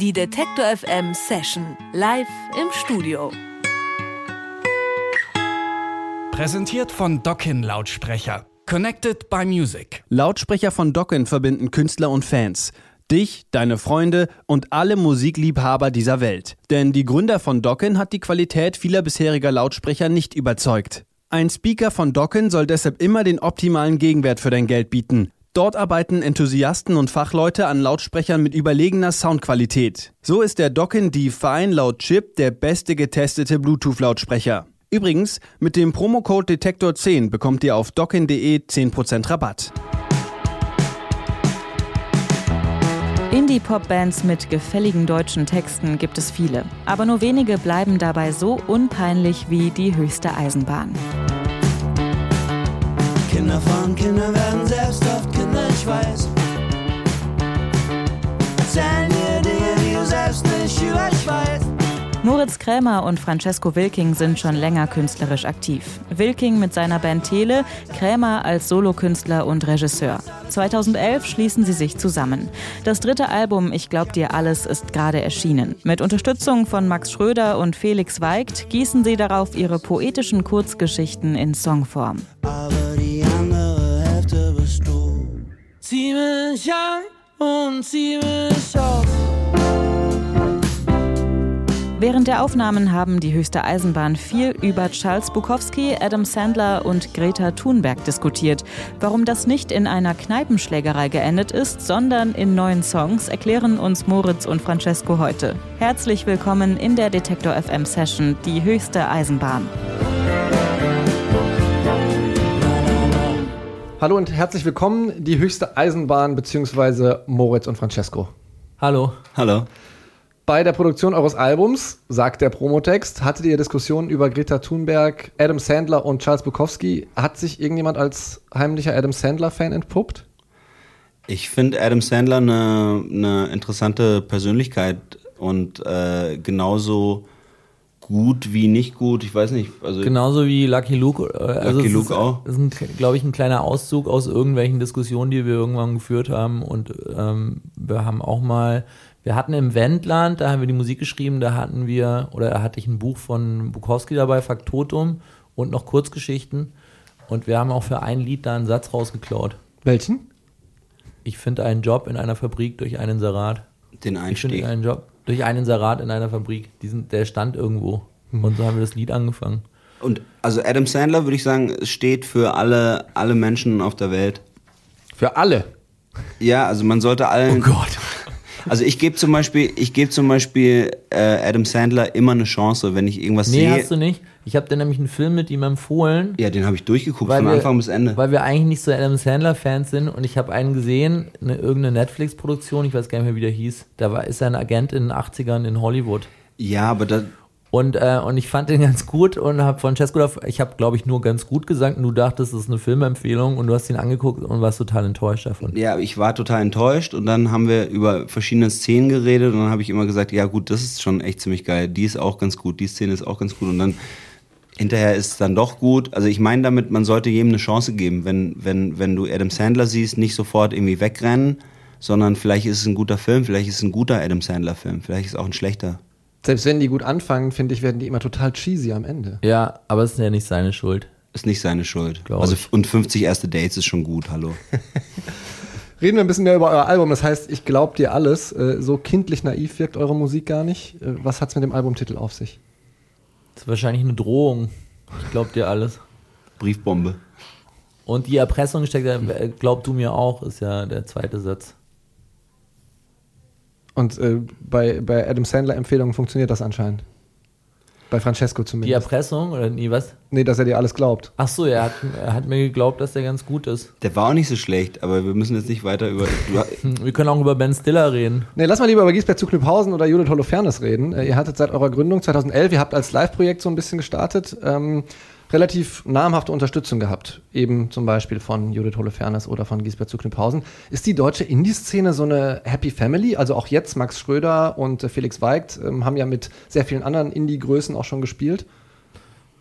Die Detektor FM Session live im Studio. Präsentiert von Dockin Lautsprecher. Connected by Music. Lautsprecher von Dockin verbinden Künstler und Fans. Dich, deine Freunde und alle Musikliebhaber dieser Welt. Denn die Gründer von Dockin hat die Qualität vieler bisheriger Lautsprecher nicht überzeugt. Ein Speaker von Dockin soll deshalb immer den optimalen Gegenwert für dein Geld bieten. Dort arbeiten Enthusiasten und Fachleute an Lautsprechern mit überlegener Soundqualität. So ist der Dockin D-Fine laut Chip der beste getestete Bluetooth-Lautsprecher. Übrigens, mit dem Promocode Detektor 10 bekommt ihr auf dockin.de 10% Rabatt. Indie-Pop-Bands mit gefälligen deutschen Texten gibt es viele, aber nur wenige bleiben dabei so unpeinlich wie die höchste Eisenbahn. Kinder von Kindern werden Ich weiß. Erzählen dir Dinge, die du selbst nicht über ich weiß. Moritz Krämer und Francesco Wilking sind schon länger künstlerisch aktiv. Wilking mit seiner Band Tele, Krämer als Solokünstler und Regisseur. 2011 schließen sie sich zusammen. Das dritte Album Ich glaub dir alles ist gerade erschienen. Mit Unterstützung von Max Schröder und Felix Weigt gießen sie darauf ihre poetischen Kurzgeschichten in Songform. Aber Zieh mich an und zieh mich aus. Während der Aufnahmen haben die höchste Eisenbahn viel über Charles Bukowski, Adam Sandler und Greta Thunberg diskutiert. Warum das nicht in einer Kneipenschlägerei geendet ist, sondern in neuen Songs, erklären uns Moritz und Francesco heute. Herzlich willkommen in der Detektor FM Session, die höchste Eisenbahn. Hallo und herzlich willkommen, die höchste Eisenbahn bzw. Moritz und Francesco. Hallo. Hallo. Bei der Produktion eures Albums, sagt der Promotext, hattet ihr Diskussionen über Greta Thunberg, Adam Sandler und Charles Bukowski. Hat sich irgendjemand als heimlicher Adam Sandler-Fan entpuppt? Ich finde Adam Sandler eine, eine interessante Persönlichkeit und äh, genauso gut wie nicht gut. Ich weiß nicht. Also Genauso wie Lucky Luke. äh, Also Lucky Luke ist, auch. Das ist, glaube ich, ein kleiner Auszug aus irgendwelchen Diskussionen, die wir irgendwann geführt haben. Und ähm, wir haben auch mal, wir hatten im Wendland, da haben wir die Musik geschrieben, da hatten wir, oder da hatte ich ein Buch von Bukowski dabei, Faktotum, und noch Kurzgeschichten. Und wir haben auch für ein Lied da einen Satz rausgeklaut. Welchen? Ich finde einen Job in einer Fabrik durch einen Sarat. den Ich finde Einstieg. einen Job durch einen Sarat in einer Fabrik. Diesen, der stand irgendwo. Und so haben wir das Lied angefangen. Und also Adam Sandler würde ich sagen, steht für alle, alle Menschen auf der Welt. Für alle. Ja, also man sollte allen. Oh Gott. Also ich gebe zum Beispiel, ich gebe zum Beispiel äh, Adam Sandler immer eine Chance, wenn ich irgendwas Nee, sehe. hast du nicht. Ich habe dir nämlich einen Film mit ihm empfohlen. Ja, den habe ich durchgeguckt Weil von wir- Anfang bis Ende. Weil wir eigentlich nicht so Adam Sandler-Fans sind und ich habe einen gesehen, eine, irgendeine Netflix-Produktion, ich weiß gar nicht mehr, wie der hieß. Da war, ist er ein Agent in den 80ern in Hollywood. Ja, aber da, Und, äh, und ich fand den ganz gut und habe Francesco, da- ich habe glaube ich nur ganz gut gesagt und du dachtest, das ist eine Filmempfehlung und du hast ihn angeguckt und warst total enttäuscht davon. ja, ich war total enttäuscht und dann haben wir über verschiedene Szenen geredet und dann habe ich immer gesagt, ja gut, das ist schon echt ziemlich geil. Die ist auch ganz gut, die Szene ist auch ganz gut und dann hinterher ist es dann doch gut. Also ich meine damit, man sollte jedem eine Chance geben. Wenn, wenn, wenn du Adam Sandler siehst, nicht sofort irgendwie wegrennen, sondern vielleicht ist es ein guter Film, vielleicht ist es ein guter Adam Sandler Film, vielleicht ist es auch ein schlechter. Selbst wenn die gut anfangen, finde ich, werden die immer total cheesy am Ende. Ja, aber es ist ja nicht seine Schuld. Ist nicht seine Schuld. Glaub Also, ich. und 50 erste Dates ist schon gut, hallo. Reden wir ein bisschen mehr über euer Album. Das heißt, ich glaub dir alles. Äh, So kindlich naiv wirkt eure Musik gar nicht. Äh, Was hat's mit dem Albumtitel auf sich? Das ist wahrscheinlich eine Drohung. Ich glaub dir alles. Briefbombe. Und die Erpressung steckt, da, äh, glaub du mir auch, ist ja der zweite Satz. Und äh, bei, bei Adam Sandler Empfehlungen funktioniert das anscheinend. Bei Francesco Die zumindest. Erpressung oder nie was? Nee, dass er dir alles glaubt. Ach so, er hat, er hat mir geglaubt, dass der ganz gut ist. Der war auch nicht so schlecht, aber wir müssen jetzt nicht weiter über. Wir können auch über Ben Stiller reden. Nee, lass mal lieber über Giesbert zu Knüpphausen oder Judith Holofernes reden. Äh, ihr hattet seit eurer Gründung 2011, ihr habt als Live-Projekt so ein bisschen gestartet, ähm, relativ namhafte Unterstützung gehabt. Eben zum Beispiel von Judith Holofernes oder von Giesbert zu Knüpphausen. Ist die deutsche Indie-Szene so eine Happy Family? Also auch jetzt Max Schröder und äh, Felix Weigt ähm, haben ja mit sehr vielen anderen Indie-Größen auch schon gespielt.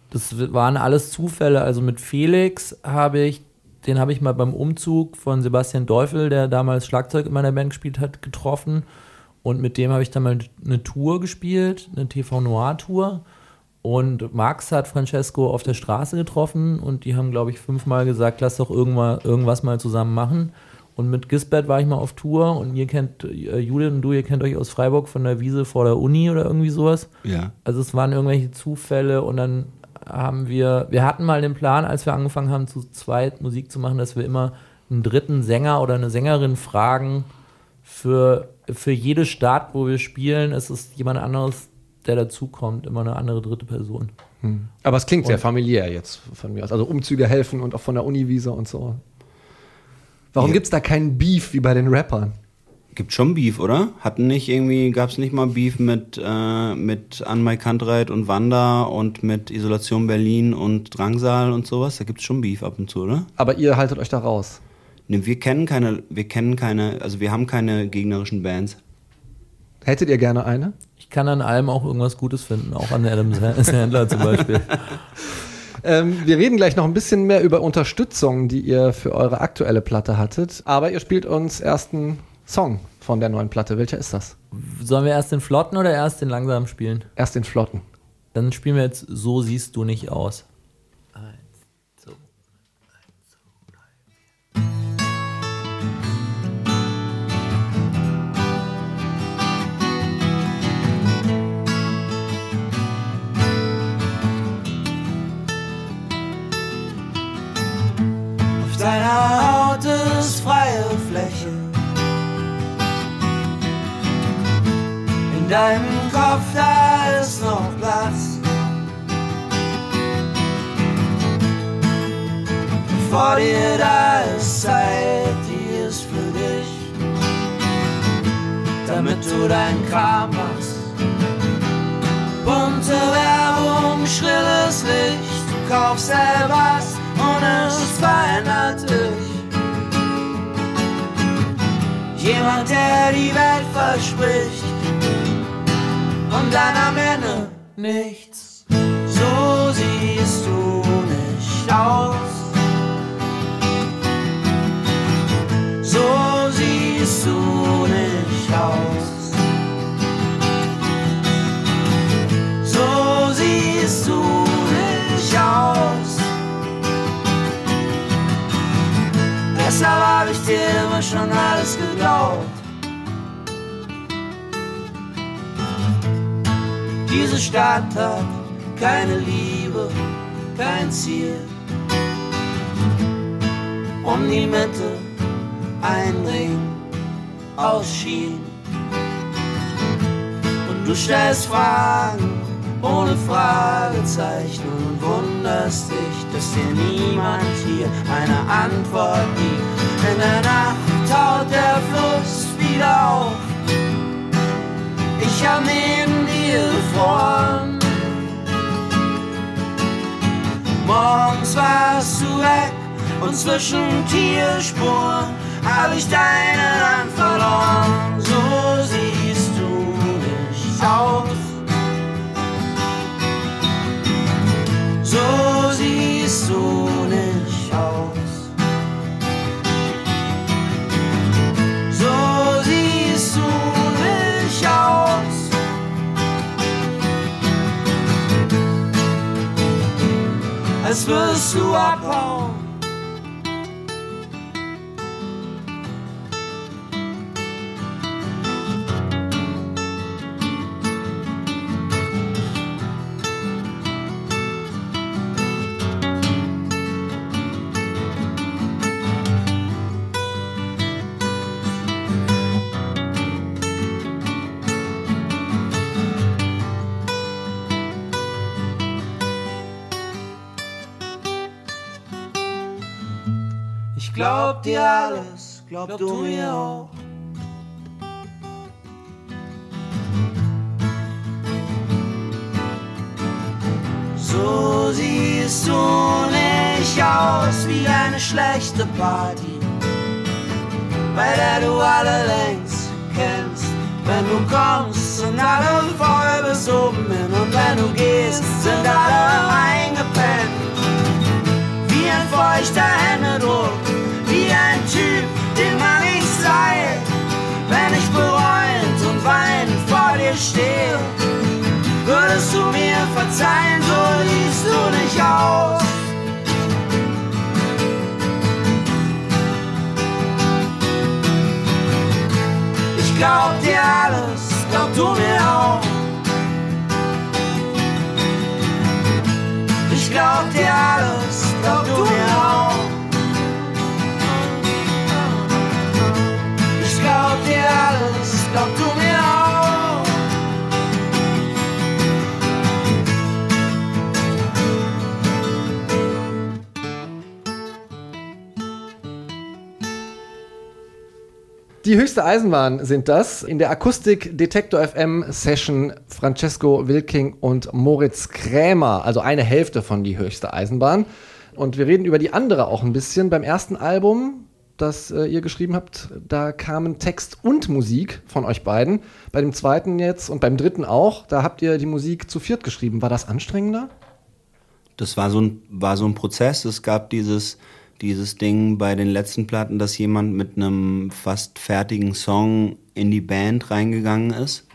Das waren alles Zufälle. Also mit Felix habe ich, den habe ich mal beim Umzug von Sebastian Teufel, der damals Schlagzeug in meiner Band gespielt hat, getroffen. Und mit dem habe ich dann mal eine Tour gespielt, eine TV Noir Tour. Und Max hat Francesco auf der Straße getroffen und die haben, glaube ich, fünfmal gesagt, lass doch irgendwas, irgendwas mal zusammen machen. Und mit Gisbert war ich mal auf Tour und ihr kennt, äh, Judith und du, ihr kennt euch aus Freiburg von der Wiese vor der Uni oder irgendwie sowas. Ja. Also es waren irgendwelche Zufälle und dann haben wir, wir hatten mal den Plan, als wir angefangen haben, zu zweit Musik zu machen, dass wir immer einen dritten Sänger oder eine Sängerin fragen für, für jede Stadt, wo wir spielen. Es ist jemand anderes, der dazukommt, immer eine andere dritte Person. Aber es klingt sehr Und- familiär jetzt von mir aus. Also Umzüge helfen und auch von der Uniwiese und so. Warum Ja. gibt es da keinen Beef wie bei den Rappern? Gibt schon Beef, oder? Hatten nicht irgendwie, gab es nicht mal Beef mit, äh, mit Anmai Kantreit und Wanda und mit Isolation Berlin und Drangsal und sowas? Da gibt es schon Beef ab und zu, oder? Aber ihr haltet euch da raus. Ne, wir kennen keine, wir kennen keine, also wir haben keine gegnerischen Bands. Hättet ihr gerne eine? Ich kann an allem auch irgendwas Gutes finden, auch an Adam Sandler zum Beispiel. Ähm, wir reden gleich noch ein bisschen mehr über Unterstützung, die ihr für eure aktuelle Platte hattet. Aber ihr spielt uns erst einen Song von der neuen Platte. Welcher ist das? Sollen wir erst den Flotten oder erst den langsamen spielen? Erst den Flotten. Dann spielen wir jetzt So siehst du nicht aus. Du deinen Kram machst. Bunte Werbung, schrilles Licht, du kaufst etwas und es verändert dich. Jemand, der die Welt verspricht und dann am Ende nichts. Schon alles geglaubt. Diese Stadt hat keine Liebe, kein Ziel. Um die Mitte ein Ring aus Schienen. Und du stellst Fragen ohne Fragezeichen und wunderst dich, dass dir niemand hier eine Antwort gibt. In der Nacht taut der Fluss wieder auf. Ich hab neben dir gefroren. Morgens warst du weg und zwischen Tierspuren hab ich deine Hand verloren. So siehst du nicht aus. So siehst du Als wirst du abhauen. Ich glaub dir alles, glaub du mir auch. So siehst du nicht aus wie eine schlechte Party, bei der du alle längst kennst. Wenn du kommst, sind alle voll bis oben hin und wenn du gehst, sind alle eingepennt wie ein feuchter Händedruck, Typ, den man nicht sei, wenn ich bereuend und dir stehe, würdest du mir verzeihen, so siehst du nicht aus. Ich glaub dir alles, glaub du mir auch. Die höchste Eisenbahn sind das. In der Akustik Detektor FM Session Francesco Wilking und Moritz Krämer, also eine Hälfte von die höchste Eisenbahn. Und wir reden über die andere auch ein bisschen. Beim ersten Album, das äh, ihr geschrieben habt, da kamen Text und Musik von euch beiden. Bei dem zweiten jetzt und beim dritten auch, da habt ihr die Musik zu viert geschrieben. War das anstrengender? Das war so ein, war so ein Prozess. Es gab dieses, dieses Ding bei den letzten Platten, dass jemand mit einem fast fertigen Song in die Band reingegangen ist.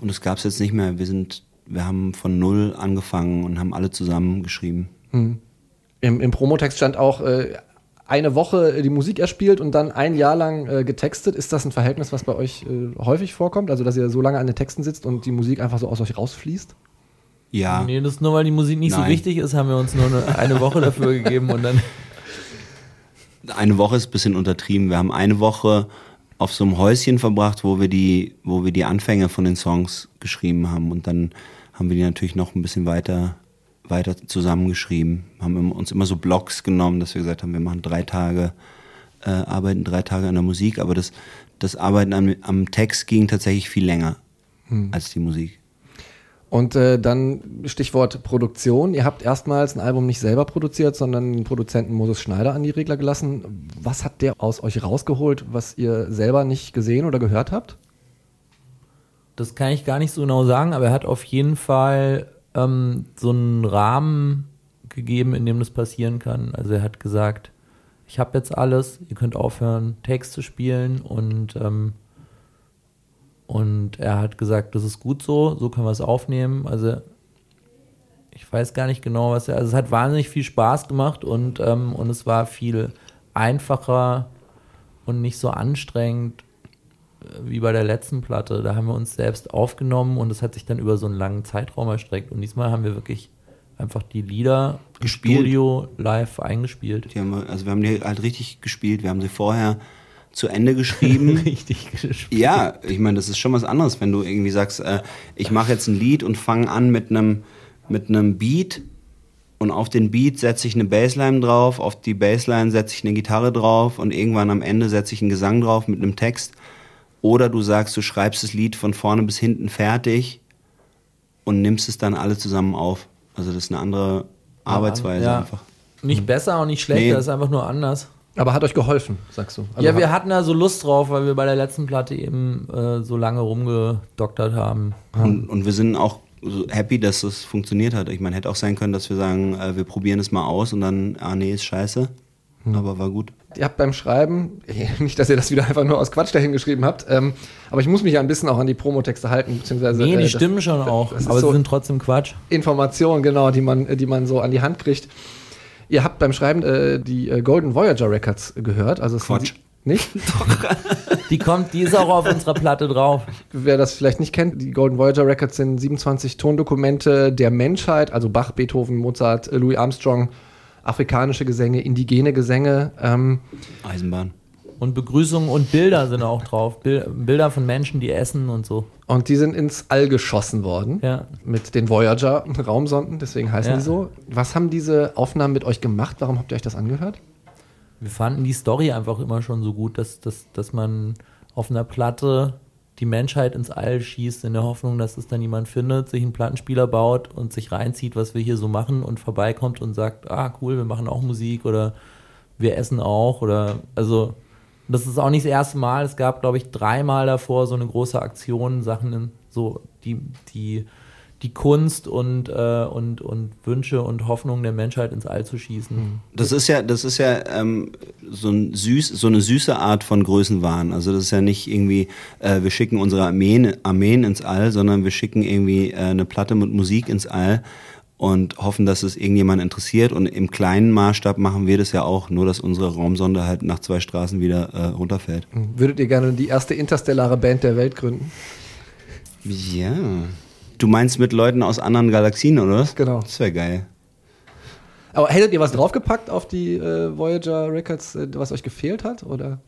Und das gab es jetzt nicht mehr. Wir sind, wir haben von null angefangen und haben alle zusammen geschrieben. Im, im Promotext stand auch äh, eine Woche die Musik erspielt und dann ein Jahr lang äh, getextet. Ist das ein Verhältnis, was bei euch äh, häufig vorkommt? Also, dass ihr so lange an den Texten sitzt und die Musik einfach so aus euch rausfließt? Ja. Nee, das ist nur, weil die Musik nicht so Nein. wichtig ist, haben wir uns nur eine, eine Woche dafür gegeben und dann. Eine Woche ist ein bisschen untertrieben. Wir haben eine Woche auf so einem Häuschen verbracht, wo wir die, wo wir die Anfänge von den Songs geschrieben haben. Und dann haben wir die natürlich noch ein bisschen weiter, weiter zusammengeschrieben. Haben uns immer so Blocks genommen, dass wir gesagt haben, wir machen drei Tage, äh, arbeiten drei Tage an der Musik. Aber das, das Arbeiten am, am Text ging tatsächlich viel länger als die Musik. Und äh, dann Stichwort Produktion. Ihr habt erstmals ein Album nicht selber produziert, sondern den Produzenten Moses Schneider an die Regler gelassen. Was hat der aus euch rausgeholt, was ihr selber nicht gesehen oder gehört habt? Das kann ich gar nicht so genau sagen, aber er hat auf jeden Fall ähm, so einen Rahmen gegeben, in dem das passieren kann. Also er hat gesagt, ich habe jetzt alles, ihr könnt aufhören, Text zu spielen und ähm, und er hat gesagt, das ist gut so, so können wir es aufnehmen. Also ich weiß gar nicht genau, was er. Also es hat wahnsinnig viel Spaß gemacht und, ähm, und es war viel einfacher und nicht so anstrengend äh, wie bei der letzten Platte. Da haben wir uns selbst aufgenommen und es hat sich dann über so einen langen Zeitraum erstreckt. Und diesmal haben wir wirklich einfach die Lieder im Gespielt. Studio live eingespielt. Die haben wir, also wir haben die halt richtig gespielt. Wir haben sie vorher zu Ende geschrieben. Richtig gespielt. Ja, ich meine, das ist schon was anderes, wenn du irgendwie sagst, äh, ich mache jetzt ein Lied und fange an mit einem mit einem Beat und auf den Beat setze ich eine Bassline drauf, auf die Bassline setze ich eine Gitarre drauf und irgendwann am Ende setze ich einen Gesang drauf mit einem Text. Oder du sagst, du schreibst das Lied von vorne bis hinten fertig und nimmst es dann alle zusammen auf. Also das ist eine andere Arbeitsweise Ja. einfach. Nicht besser und nicht schlechter, Nee. das ist einfach nur anders. Aber hat euch geholfen, sagst du? Also ja, wir hat- hatten da so Lust drauf, weil wir bei der letzten Platte eben äh, so lange rumgedoktert haben. Und, und wir sind auch so happy, dass es funktioniert hat. Ich meine, hätte auch sein können, dass wir sagen, äh, wir probieren es mal aus und dann, ah nee, ist scheiße. Aber war gut. Ihr habt beim Schreiben, nicht, dass ihr das wieder einfach nur aus Quatsch dahin geschrieben habt, ähm, aber ich muss mich ja ein bisschen auch an die Promotexte halten, beziehungsweise Nee, äh, die das- stimmen schon auch, das aber so- sie sind trotzdem Quatsch. Informationen, genau, die man, die man so an die Hand kriegt. Ihr habt beim Schreiben äh, die äh, Golden Voyager Records gehört. Also Quatsch. Nicht? Die kommt, die ist auch auf unserer Platte drauf. Wer das vielleicht nicht kennt, die Golden Voyager Records sind 27 Tondokumente der Menschheit, also Bach, Beethoven, Mozart, äh, Louis Armstrong, afrikanische Gesänge, indigene Gesänge. Ähm, Eisenbahn. Und Begrüßungen und Bilder sind auch drauf. Bil Bilder von Menschen, die essen und so. und die sind ins All geschossen worden Ja. mit den Voyager-Raumsonden, deswegen heißen Ja. die so. Was haben diese Aufnahmen mit euch gemacht? Warum habt ihr euch das angehört? Wir fanden die Story einfach immer schon so gut, dass, dass, dass man auf einer Platte die Menschheit ins All schießt, in der Hoffnung, dass es dann jemand findet, sich einen Plattenspieler baut und sich reinzieht, was wir hier so machen und vorbeikommt und sagt, ah cool, wir machen auch Musik oder wir essen auch oder also das ist auch nicht das erste Mal. Es gab, glaube ich, dreimal davor so eine große Aktion, Sachen so, die, die, die Kunst und, äh, und, und Wünsche und Hoffnungen der Menschheit ins All zu schießen. Das ist ja, das ist ja ähm, so, ein süß, so eine süße Art von Größenwahn. Also das ist ja nicht irgendwie, äh, wir schicken unsere Armeen, Armeen ins All, sondern wir schicken irgendwie äh, eine Platte mit Musik ins All und hoffen, dass es irgendjemand interessiert. Und im kleinen Maßstab machen wir das ja auch, nur dass unsere Raumsonde halt nach zwei Straßen wieder äh, runterfällt. Würdet ihr gerne die erste interstellare Band der Welt gründen? Ja. Du meinst mit Leuten aus anderen Galaxien, oder was? Genau. Das wäre geil. Aber hättet ihr was draufgepackt auf die äh, Voyager Records, äh, was euch gefehlt hat? Oder,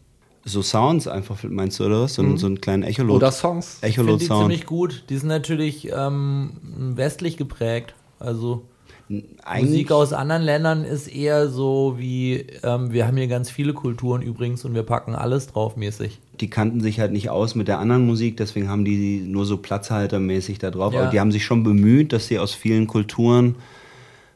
So Sounds einfach, meinst du, oder was? So, ein- so einen kleinen Echolot. oder Songs? Finde die Echolot-Sound. ziemlich gut. Die sind natürlich ähm, westlich geprägt. Also Musik aus anderen Ländern ist eher so wie, ähm, wir haben hier ganz viele Kulturen übrigens und wir packen alles drauf mäßig. die kannten sich halt nicht aus mit der anderen Musik, deswegen haben die nur so platzhaltermäßig da drauf. Ja. Aber die haben sich schon bemüht, dass sie aus vielen Kulturen,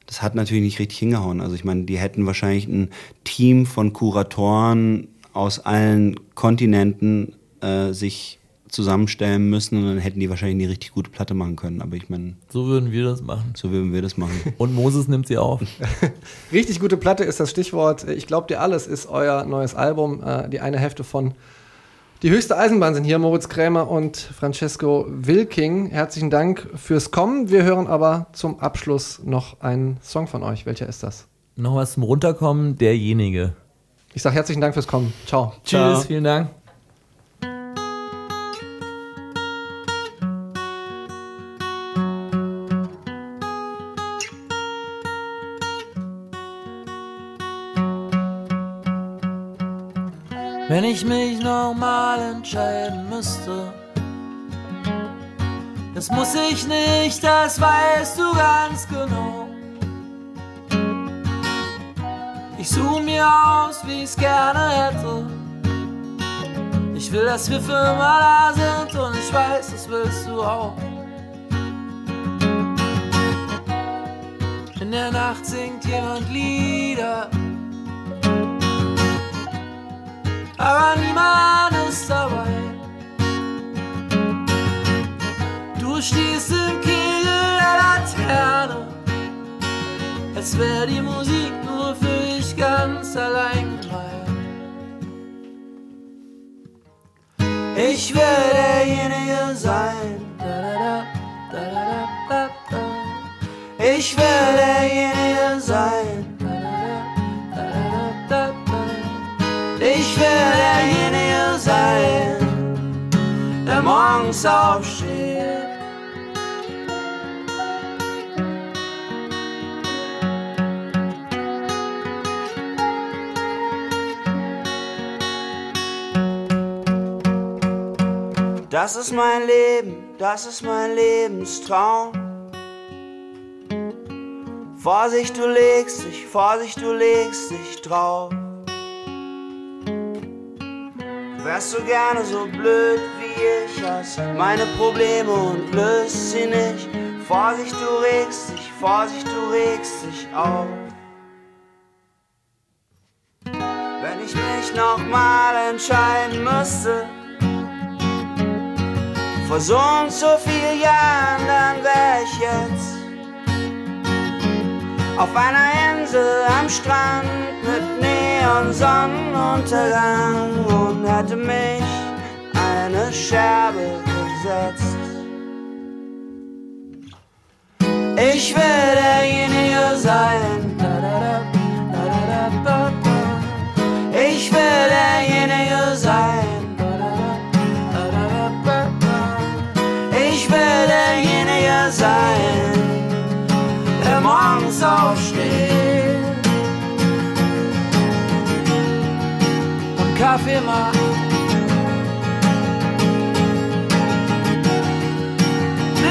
das hat natürlich nicht richtig hingehauen. Also ich meine, die hätten wahrscheinlich ein Team von Kuratoren aus allen Kontinenten äh, sich zusammenstellen müssen und dann hätten die wahrscheinlich eine richtig gute Platte machen können. Aber ich meine, So würden wir das machen. so würden wir das machen. Und Moses nimmt sie auf. Richtig gute Platte ist das Stichwort. Ich glaub dir alles ist euer neues Album. Äh, die eine Hälfte von Die höchste Eisenbahn sind hier Moritz Krämer und Francesco Wilking. Herzlichen Dank fürs Kommen. Wir hören aber zum Abschluss noch einen Song von euch. Welcher ist das? Noch was zum Runterkommen, derjenige. Ich sage herzlichen Dank fürs Kommen. Ciao. Tschüss, vielen Dank. Wenn ich mich nochmal entscheiden müsste, das muss ich nicht, das weißt du ganz genau. Ich suche mir aus, wie ich's gerne hätte. Ich will, dass wir für immer da sind und ich weiß, das willst du auch. In der Nacht singt jemand Lieder. Aber niemand ist dabei. Du stehst im Kegel der Laterne, als wäre die Musik nur für dich ganz allein frei. Ich will derjenige sein. Da, da, da. Ich will derjenige morgens aufsteht. Das ist mein Leben, das ist mein Lebenstraum. Vorsicht, du legst dich, Vorsicht, du legst dich drauf. Wärst du gerne so blöd wie ich, hast meine Probleme und löst sie nicht. Vorsicht, du regst dich, Vorsicht, du regst dich auf. Wenn ich mich nochmal entscheiden müsste, vor so und so vielen Jahren, dann wär ich jetzt auf einer Insel am Strand mit Neon-Sonnenuntergang und hätte mich eine Scherbe gesetzt. Ich will derjenige sein. Ich will derjenige sein. Ich will derjenige sein, der morgens aufsteht und Kaffee macht.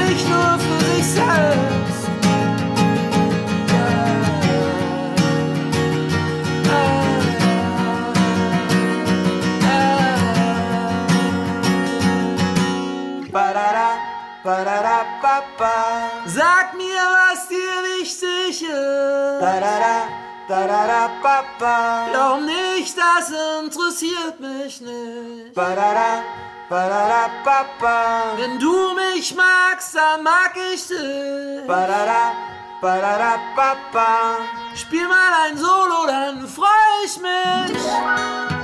Nicht nur für sich selbst. Sag mir, was dir wichtig ist. Glaub nicht, das interessiert mich nicht. Wenn du mich magst, dann mag ich dich. Spiel mal ein Solo, dann freu ich mich.